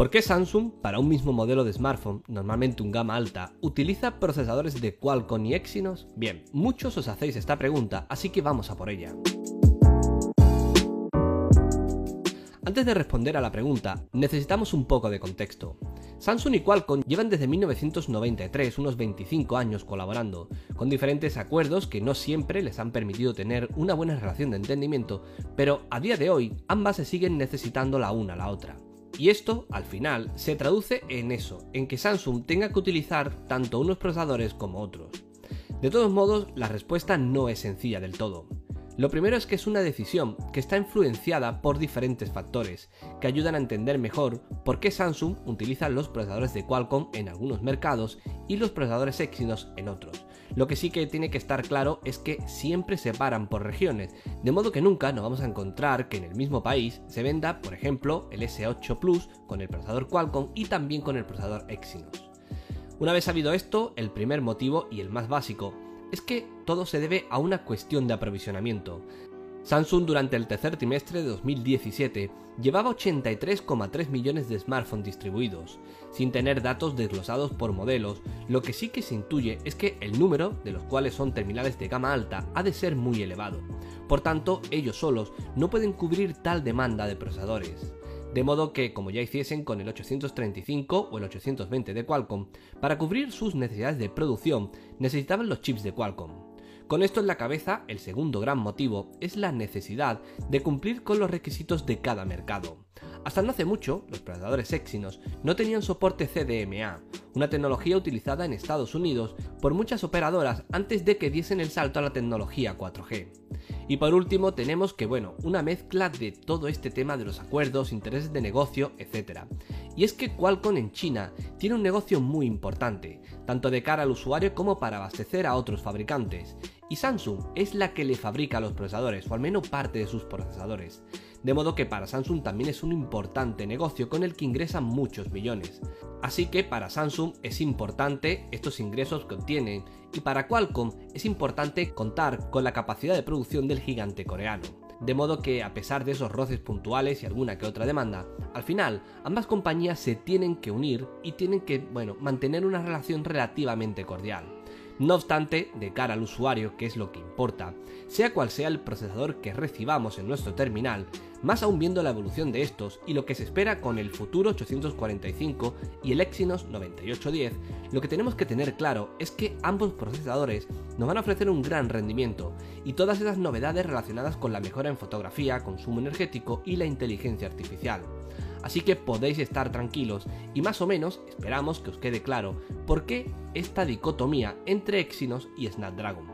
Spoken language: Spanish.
¿Por qué Samsung, para un mismo modelo de smartphone, normalmente un gama alta, utiliza procesadores de Qualcomm y Exynos? Bien, muchos os hacéis esta pregunta, así que vamos a por ella. Antes de responder a la pregunta, necesitamos un poco de contexto. Samsung y Qualcomm llevan desde 1993 unos 25 años colaborando, con diferentes acuerdos que no siempre les han permitido tener una buena relación de entendimiento, pero a día de hoy ambas se siguen necesitando la una a la otra. Y esto, al final, se traduce en eso, en que Samsung tenga que utilizar tanto unos procesadores como otros. De todos modos, la respuesta no es sencilla del todo. Lo primero es que es una decisión que está influenciada por diferentes factores, que ayudan a entender mejor por qué Samsung utiliza los procesadores de Qualcomm en algunos mercados y los procesadores Exynos en otros, lo que sí que tiene que estar claro es que siempre se paran por regiones, de modo que nunca nos vamos a encontrar que en el mismo país se venda, por ejemplo, el S8 Plus con el procesador Qualcomm y también con el procesador Exynos. Una vez sabido esto, el primer motivo y el más básico es que todo se debe a una cuestión de aprovisionamiento. Samsung durante el tercer trimestre de 2017 llevaba 83,3 millones de smartphones distribuidos, sin tener datos desglosados por modelos, lo que sí que se intuye es que el número, de los cuales son terminales de gama alta, ha de ser muy elevado. Por tanto, ellos solos no pueden cubrir tal demanda de procesadores. De modo que, como ya hiciesen con el 835 o el 820 de Qualcomm, para cubrir sus necesidades de producción necesitaban los chips de Qualcomm. Con esto en la cabeza, el segundo gran motivo es la necesidad de cumplir con los requisitos de cada mercado. Hasta no hace mucho, los procesadores Exynos no tenían soporte CDMA, una tecnología utilizada en Estados Unidos por muchas operadoras antes de que diesen el salto a la tecnología 4G. Y por último tenemos que, bueno, una mezcla de todo este tema de los acuerdos, intereses de negocio, etc. Y es que Qualcomm en China tiene un negocio muy importante, tanto de cara al usuario como para abastecer a otros fabricantes, y Samsung es la que le fabrica los procesadores, o al menos parte de sus procesadores. De modo que para Samsung también es un importante negocio con el que ingresan muchos millones. Así que para Samsung es importante estos ingresos que obtienen y para Qualcomm es importante contar con la capacidad de producción del gigante coreano. De modo que a pesar de esos roces puntuales y alguna que otra demanda, al final ambas compañías se tienen que unir y tienen que, bueno, mantener una relación relativamente cordial. No obstante, de cara al usuario, que es lo que importa, sea cual sea el procesador que recibamos en nuestro terminal, más aún viendo la evolución de estos y lo que se espera con el futuro 845 y el Exynos 9810, lo que tenemos que tener claro es que ambos procesadores nos van a ofrecer un gran rendimiento y todas esas novedades relacionadas con la mejora en fotografía, consumo energético y la inteligencia artificial así que podéis estar tranquilos y más o menos esperamos que os quede claro por qué esta dicotomía entre Exynos y Snapdragon.